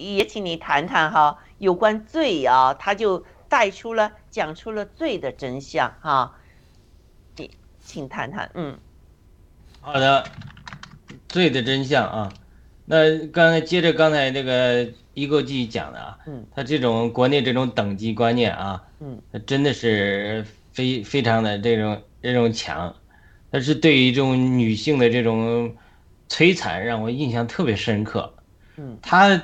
也请你谈谈哈，有关罪啊，他就带出了讲出了罪的真相哈，请请谈谈，嗯，好的，罪的真相啊，那刚才接着刚才那个一构继续讲的啊，嗯，他这种国内这种等级观念啊，嗯，他真的是非非常的这种这种强，他是对于这种女性的这种摧残让我印象特别深刻。嗯，他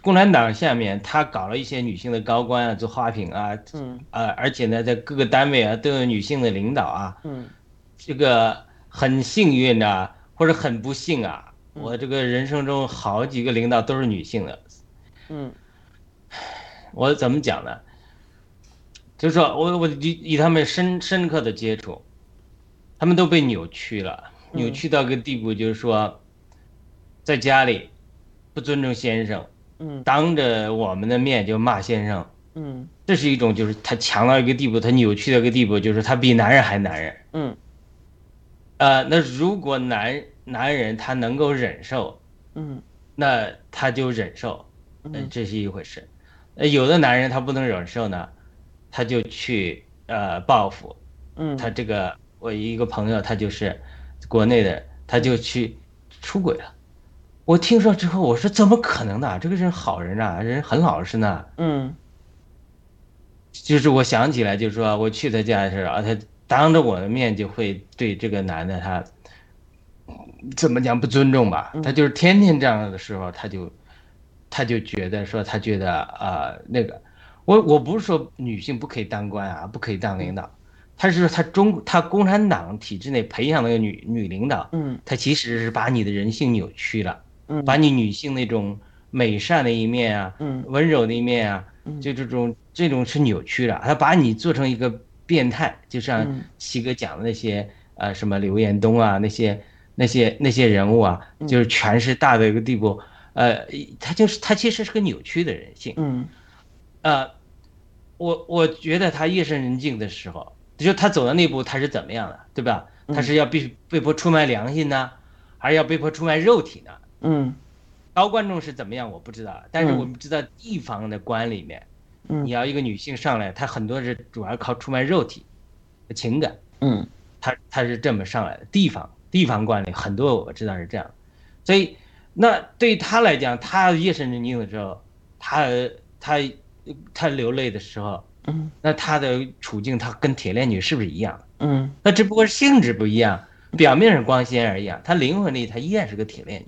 共产党下面他搞了一些女性的高官啊，做花瓶啊，嗯。啊，而且呢，在各个单位啊都有女性的领导啊，嗯。这个很幸运啊，或者很不幸啊，嗯。我这个人生中好几个领导都是女性的，嗯。我怎么讲呢？就是说我我与与他们深深刻的接触，他们都被扭曲了，嗯。扭曲到个地步，就是说，在家里不尊重先生，嗯当着我们的面就骂先生，嗯这是一种就是他强到一个地步，他扭曲到一个地步，就是他比男人还男人。嗯呃，那如果男男人他能够忍受，嗯那他就忍受，呃嗯这是一回事。呃，有的男人他不能忍受呢，他就去呃报复。嗯，他这个我一个朋友，他就是国内的，他就去出轨了。我听说之后，我说怎么可能呢？这个人好人啊、人很老实呢。嗯就是我想起来，就是说我去他家的时候啊，他当着我的面就会对这个男的他怎么讲不尊重吧？他就是天天这样的时候，他就他就觉得说他觉得啊、呃那个，我我不是说女性不可以当官啊，不可以当领导，他是说他中他共产党体制内培养那个女女领导，嗯他其实是把你的人性扭曲了，嗯，把你女性那种美善的一面啊，嗯。温柔的一面啊，嗯。就这种这种是扭曲的，他把你做成一个变态，就像嗯。七哥讲的那些呃什么刘延东啊那些那些那些人物啊，嗯。就是权势大的一个地步，呃，他就是他其实是个扭曲的人性，嗯。呃，我我觉得他夜深人静的时候，就他走到那步，他是怎么样的，对吧？嗯。他是要被被迫出卖良心呢，还是要被迫出卖肉体呢？嗯。高观众是怎么样我不知道，但是嗯。我们知道地方的官里面，嗯。你要一个女性上来，她很多是主要靠出卖肉体、情感，嗯。她她是这么上来的。地方地方官里很多我知道是这样，所以那对她来讲，她夜深人静的时候，她她她流泪的时候，嗯。那她的处境她跟铁链女是不是一样？嗯。那只不过是性质不一样，表面上光鲜而已啊，她灵魂里她依然是个铁链女。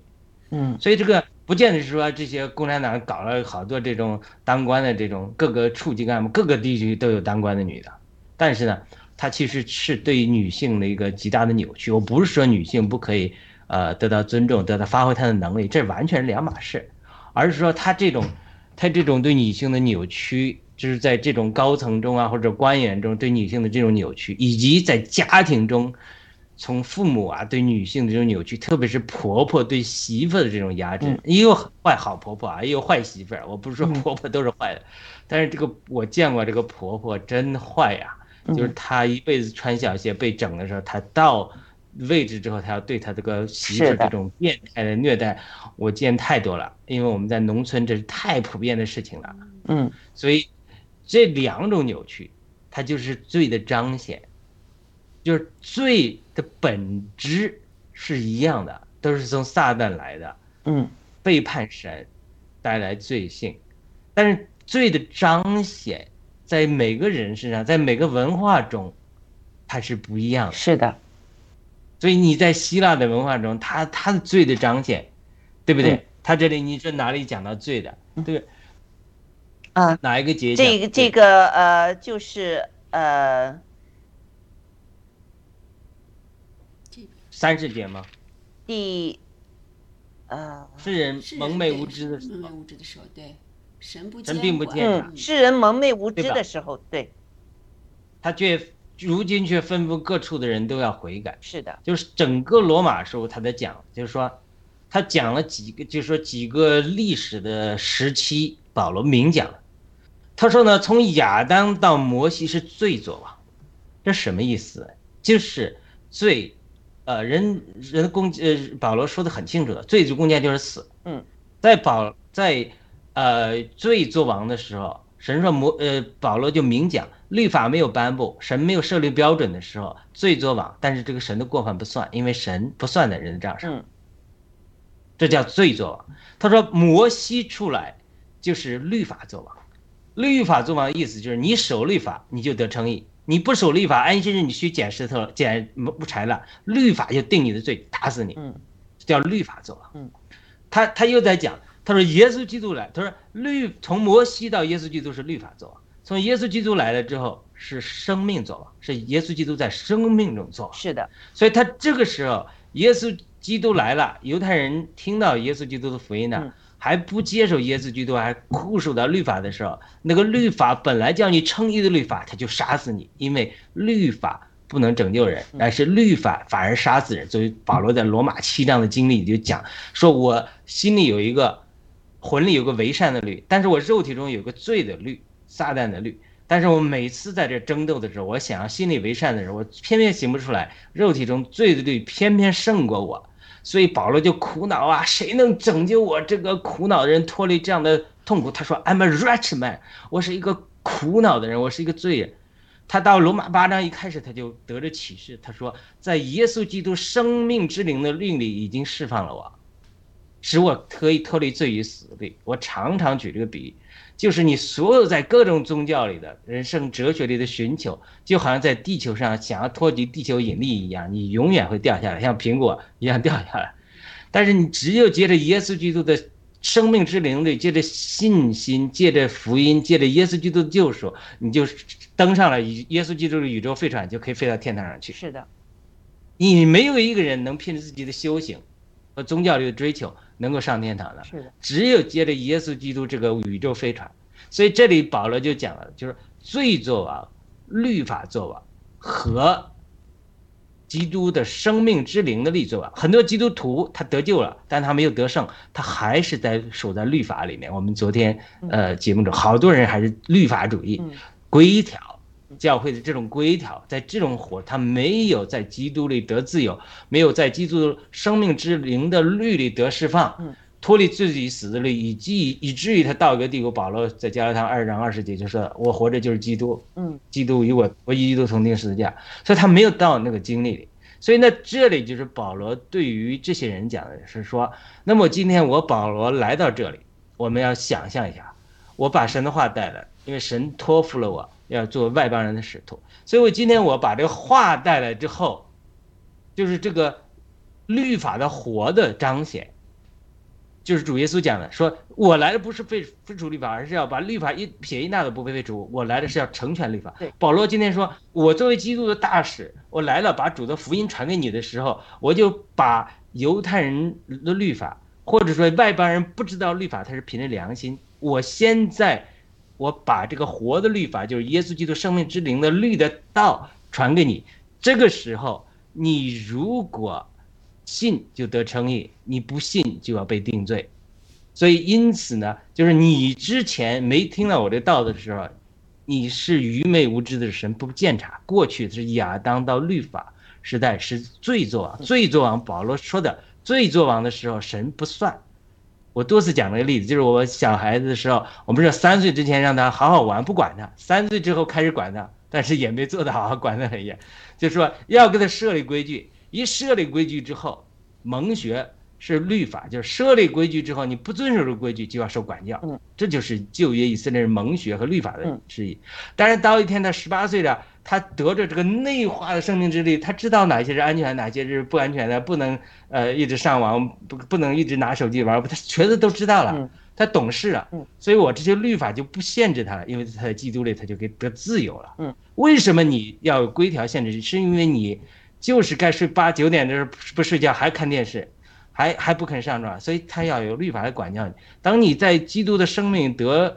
嗯所以这个不见得是说这些共产党搞了好多这种当官的这种各个处级干部，各个地区都有当官的女的，但是呢，它其实是对女性的一个极大的扭曲。我不是说女性不可以呃得到尊重，得到发挥她的能力，这完全是两码事，而是说她这种她这种对女性的扭曲，就是在这种高层中啊或者官员中对女性的这种扭曲，以及在家庭中。从父母啊对女性的这种扭曲，特别是婆婆对媳妇的这种压制嗯，也有坏好婆婆啊，也有坏媳妇儿。我不是说嗯。婆婆都是坏的，但是这个我见过这个婆婆真坏呀、嗯。就是她一辈子穿小鞋被整的时候，她到位置之后，她要对她这个媳妇儿这种变态的虐待，我见太多了。因为我们在农村这是太普遍的事情了，嗯。所以这两种扭曲，它就是罪的彰显，就是罪的本质是一样的，都是从撒旦来的，嗯背叛神带来罪性，但是罪的彰显在每个人身上，在每个文化中，它是不一样的。是的，所以你在希腊的文化中，他他的罪的彰显，对不对？嗯它这里你说哪里讲到罪的？对？啊，哪一个节讲这个这个呃就是呃三十节吗？第呃世人蒙昧无知的时候蒙昧，无知的时候，对，神不神监管并不见察嗯世人蒙昧无知的时候，对，他却如今却吩咐各处的人都要悔改。是的，就是整个罗马书他在讲，就是说，他讲了几个，就是说几个历史的时期，保罗明讲了。他说呢，从亚当到摩西是罪作王，这什么意思？就是罪，呃，人人的公呃，保罗说的很清楚的，罪之公价就是死。嗯，在保在呃罪作王的时候，神说摩呃保罗就明讲，律法没有颁布，神没有设立标准的时候，罪作王，但是这个神的过犯不算，因为神不算在人的账上，嗯这叫罪作王。他说摩西出来就是律法作王，律法作王的意思就是你守律法你就得称义，你不守律法，安息日你去捡石头捡木柴了，律法就定你的罪，打死你。嗯叫律法作王。嗯，他他又在讲，他说耶稣基督来，他说律从摩西到耶稣基督是律法作王，从耶稣基督来了之后是生命作王，是耶稣基督在生命中作王。是的，所以他这个时候耶稣基督来了，犹太人听到耶稣基督的福音呢嗯，还不接受耶稣基督，还固守到律法的时候，那个律法本来叫你称义的律法，他就杀死你，因为律法。不能拯救人，但是律法反而杀死人。所以保罗在罗马七章的经历就讲，说我心里有一个，魂里有个为善的律，但是我肉体中有个罪的律，撒旦的律。但是我每次在这争斗的时候，我想要心里为善的人，我偏偏行不出来，肉体中罪的律偏偏胜过我，所以保罗就苦恼啊，谁能拯救我这个苦恼的人脱离这样的痛苦？他说，I'm a wretched man，我是一个苦恼的人，我是一个罪人。他到罗马八章一开始他就得着启示，他说，在耶稣基督生命之灵的律里已经释放了我，使我可以脱离罪与死的。我常常举这个比喻。就是你所有在各种宗教里的人生哲学里的寻求，就好像在地球上想要脱离地球引力一样，你永远会掉下来，像苹果一样掉下来。但是你只有借着耶稣基督的生命之灵力，借着信心，借着福音，借着耶稣基督的救赎，你就登上了耶稣基督的宇宙飞船，就可以飞到天堂上去。是的，你没有一个人能凭着自己的修行和宗教里的追求能够上天堂的。是的，只有接着耶稣基督这个宇宙飞船，所以这里保罗就讲了，就是罪作王、律法作王和基督的生命之灵的力作王。很多基督徒他得救了，但他没有得胜，他还是在守在律法里面。我们昨天呃节目中，好多人还是律法主义、嗯规条。教会的这种规条，在这种活，他没有在基督里得自由，没有在基督生命之灵的律里得释放，嗯脱离自己死的律，以及以至于他到一个地步，保罗在加拉太二章二十节就说：“我活着就是基督，嗯基督与我，我与基督同定十字架。”所以他没有到那个经历里。所以呢，这里就是保罗对于这些人讲的是说：那么今天我保罗来到这里，我们要想象一下，我把神的话带来，因为神托付了我要做外邦人的使徒，所以我今天我把这个话带来之后，就是这个律法的活的彰显。就是主耶稣讲的，说我来的不是废废除律法，而是要把律法一撇一捺都不被废除。我来的是要成全律法对。保罗今天说，我作为基督的大使，我来了，把主的福音传给你的时候，我就把犹太人的律法，或者说外邦人不知道律法，他是凭着良心。我现在，我把这个活的律法，就是耶稣基督生命之灵的律的道传给你。这个时候，你如果信就得称义，你不信就要被定罪。所以因此呢，就是你之前没听到我这道的时候，你是愚昧无知的神不鉴察。过去是亚当到律法时代是罪作王，罪作王。保罗说的罪作王的时候，神不算。我多次讲了个例子，就是我小孩子的时候，我们说三岁之前让他好好玩，不管他；三岁之后开始管他，但是也没做到好好管得很严，就是说要给他设立规矩。一设立规矩之后，蒙学是律法，就是设立规矩之后，你不遵守这个规矩就要受管教。嗯，这就是旧约以色列人蒙学和律法的嗯示意。但是到一天他十八岁了，他得着这个内化的生命之力，他知道哪些是安全，哪些是不安全的，不能呃一直上网，不不能一直拿手机玩，他全都都知道了。嗯他懂事了，嗯所以我这些律法就不限制他了，因为他在基督里他就给得自由了。嗯，为什么你要有规条限制？是因为你就是该睡八九点的时候不睡觉，还看电视，还还不肯上床，所以他要有律法来管教你。当你在基督的生命得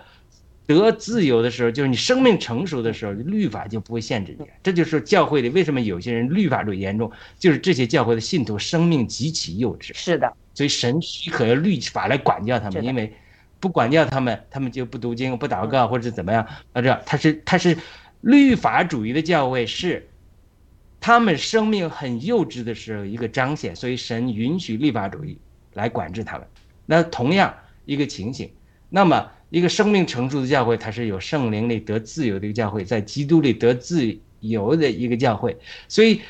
得自由的时候，就是你生命成熟的时候，律法就不会限制你。这就是教会里为什么有些人律法主义严重，就是这些教会的信徒生命极其幼稚。是的，所以神许可用律法来管教他们，因为不管教他们，他们就不读经、不祷告或者是怎么样。啊，这他是他是律法主义的教会，是他们生命很幼稚的时候一个彰显，所以神允许律法主义来管制他们。那同样一个情形，那么一个生命成熟的教会，它是有圣灵里得自由的一个教会，在基督里得自由的一个教会。所以，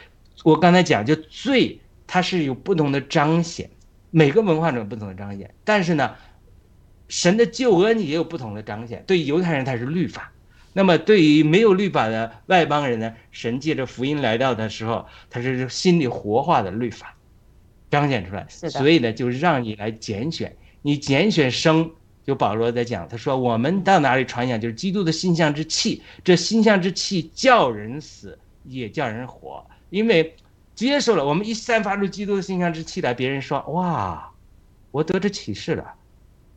我刚才讲，就罪它是有不同的彰显，每个文化中有不同的彰显，但是呢，神的救恩也有不同的彰显。对犹太人，它是律法。那么，对于没有律法的外邦人呢？神借着福音来到的时候，他是心里活化的律法彰显出来。所以呢，就让你来拣选。你拣选生，就保罗在讲，他说我们到哪里传讲，就是基督的心象之气。这心象之气叫人死，也叫人活。因为接受了，我们一散发出基督的心象之气来，别人说哇，我得着启示了，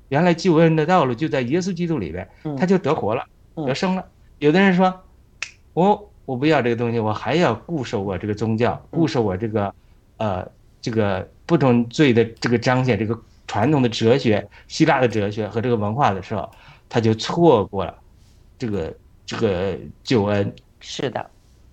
原来救恩的道路就在耶稣基督里边，他就得活了。得生了，有的人说，我我不要这个东西，我还要固守我这个宗教，固守我这个，呃，这个不同罪的这个彰显，这个传统的哲学，希腊的哲学和这个文化的时候，他就错过了这个这个救恩。是的，